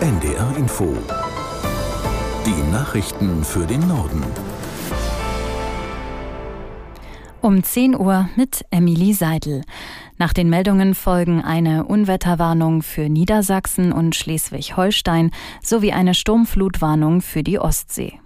NDR Info. Die Nachrichten für den Norden. Um 10 Uhr mit Emily Seidel. Nach den Meldungen folgen eine Unwetterwarnung für Niedersachsen und Schleswig-Holstein sowie eine Sturmflutwarnung für die Ostsee.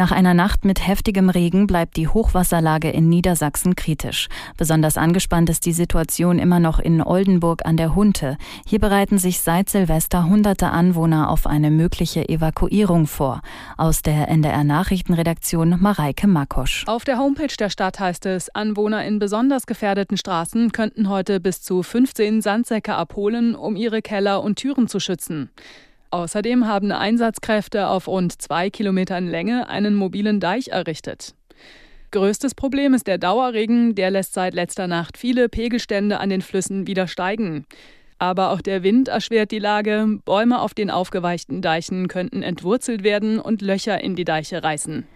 Nach einer Nacht mit heftigem Regen bleibt die Hochwasserlage in Niedersachsen kritisch. Besonders angespannt ist die Situation immer noch in Oldenburg an der Hunte. Hier bereiten sich seit Silvester hunderte Anwohner auf eine mögliche Evakuierung vor. Aus der NDR Nachrichtenredaktion Mareike Makosch. Auf der Homepage der Stadt heißt es, Anwohner in besonders gefährdeten Straßen könnten heute bis zu 15 Sandsäcke abholen, um ihre Keller und Türen zu schützen. Außerdem haben Einsatzkräfte auf rund zwei Kilometern Länge einen mobilen Deich errichtet. Größtes Problem ist der Dauerregen, der lässt seit letzter Nacht viele Pegelstände an den Flüssen wieder steigen. Aber auch der Wind erschwert die Lage. Bäume auf den aufgeweichten Deichen könnten entwurzelt werden und Löcher in die Deiche reißen.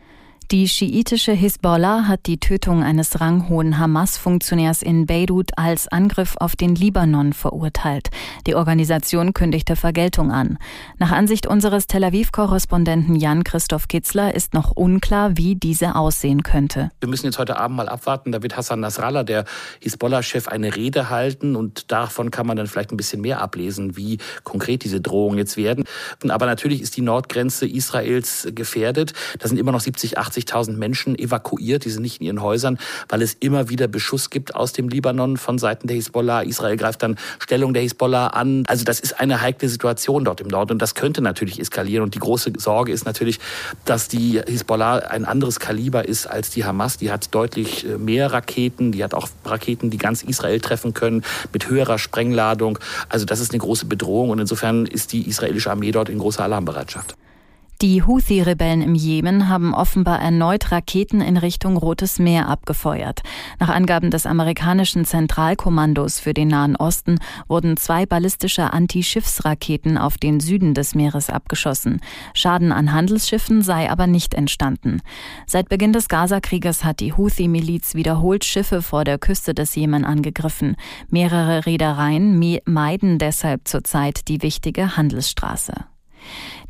Die schiitische Hisbollah hat die Tötung eines ranghohen Hamas-Funktionärs in Beirut als Angriff auf den Libanon verurteilt. Die Organisation kündigte Vergeltung an. Nach Ansicht unseres Tel Aviv-Korrespondenten Jan-Christoph Kitzler ist noch unklar, wie diese aussehen könnte. Wir müssen jetzt heute Abend mal abwarten. Da wird Hassan Nasrallah, der Hisbollah-Chef, eine Rede halten und davon kann man dann vielleicht ein bisschen mehr ablesen, wie konkret diese Drohungen jetzt werden. Aber natürlich ist die Nordgrenze Israels gefährdet. Da sind immer noch 70, 80 80.000 Menschen evakuiert, die sind nicht in ihren Häusern, weil es immer wieder Beschuss gibt aus dem Libanon von Seiten der Hisbollah. Israel greift dann Stellung der Hisbollah an. Also das ist eine heikle Situation dort im Norden und das könnte natürlich eskalieren. Und die große Sorge ist natürlich, dass die Hisbollah ein anderes Kaliber ist als die Hamas. Die hat deutlich äh, mehr Raketen, die hat auch Raketen, die ganz Israel treffen können, mit höherer Sprengladung. Also das ist eine große Bedrohung und insofern ist die israelische Armee dort in großer Alarmbereitschaft. Die Houthi-Rebellen im Jemen haben offenbar erneut Raketen in Richtung Rotes Meer abgefeuert. Nach Angaben des amerikanischen Zentralkommandos für den Nahen Osten wurden zwei ballistische Anti-Schiffsraketen auf den Süden des Meeres abgeschossen. Schaden an Handelsschiffen sei aber nicht entstanden. Seit Beginn des Gaza-Krieges hat die Houthi-Miliz wiederholt Schiffe vor der Küste des Jemen angegriffen. Mehrere Reedereien meiden deshalb zurzeit die wichtige Handelsstraße.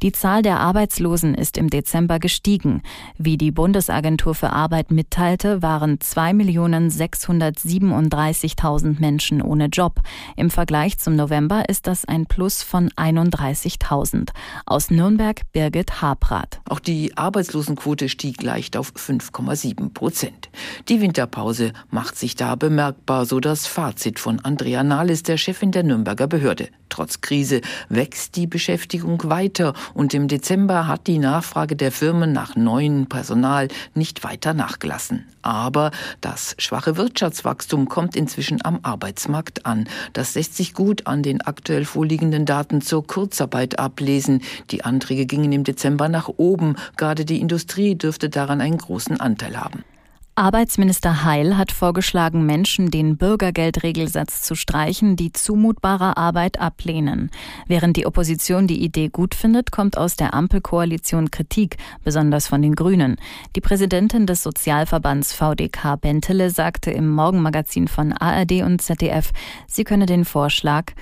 Die Zahl der Arbeitslosen ist im Dezember gestiegen. Wie die Bundesagentur für Arbeit mitteilte, waren 2.637.000 Menschen ohne Job. Im Vergleich zum November ist das ein Plus von 31.000. Aus Nürnberg Birgit Habrath. Auch die Arbeitslosenquote stieg leicht auf 5,7 Prozent. Die Winterpause macht sich da bemerkbar, so das Fazit von Andrea Nahles, der Chefin der Nürnberger Behörde. Trotz Krise wächst die Beschäftigung weiter und im Dezember hat die Nachfrage der Firmen nach neuem Personal nicht weiter nachgelassen. Aber das schwache Wirtschaftswachstum kommt inzwischen am Arbeitsmarkt an. Das lässt sich gut an den aktuell vorliegenden Daten zur Kurzarbeit ablesen. Die Anträge gingen im Dezember nach oben. Gerade die Industrie dürfte daran einen großen Anteil haben. Arbeitsminister Heil hat vorgeschlagen, Menschen den Bürgergeldregelsatz zu streichen, die zumutbare Arbeit ablehnen. Während die Opposition die Idee gut findet, kommt aus der Ampelkoalition Kritik, besonders von den Grünen. Die Präsidentin des Sozialverbands VDK Bentele sagte im Morgenmagazin von ARD und ZDF, sie könne den Vorschlag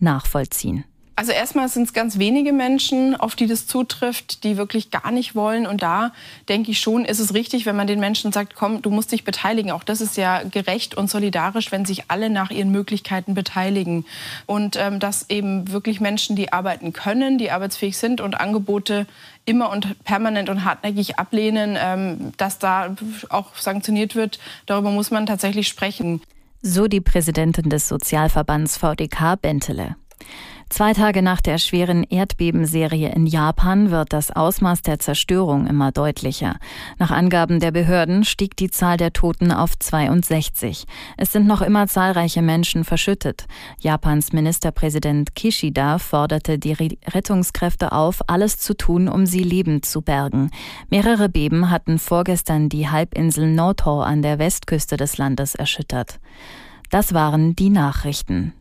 nachvollziehen. Also erstmal sind es ganz wenige Menschen, auf die das zutrifft, die wirklich gar nicht wollen. Und da denke ich schon, ist es richtig, wenn man den Menschen sagt, komm, du musst dich beteiligen. Auch das ist ja gerecht und solidarisch, wenn sich alle nach ihren Möglichkeiten beteiligen. Und ähm, dass eben wirklich Menschen, die arbeiten können, die arbeitsfähig sind und Angebote immer und permanent und hartnäckig ablehnen, ähm, dass da auch sanktioniert wird, darüber muss man tatsächlich sprechen. So die Präsidentin des Sozialverbands VDK Bentele. Zwei Tage nach der schweren Erdbebenserie in Japan wird das Ausmaß der Zerstörung immer deutlicher. Nach Angaben der Behörden stieg die Zahl der Toten auf 62. Es sind noch immer zahlreiche Menschen verschüttet. Japans Ministerpräsident Kishida forderte die Rettungskräfte auf, alles zu tun, um sie lebend zu bergen. Mehrere Beben hatten vorgestern die Halbinsel Noto an der Westküste des Landes erschüttert. Das waren die Nachrichten.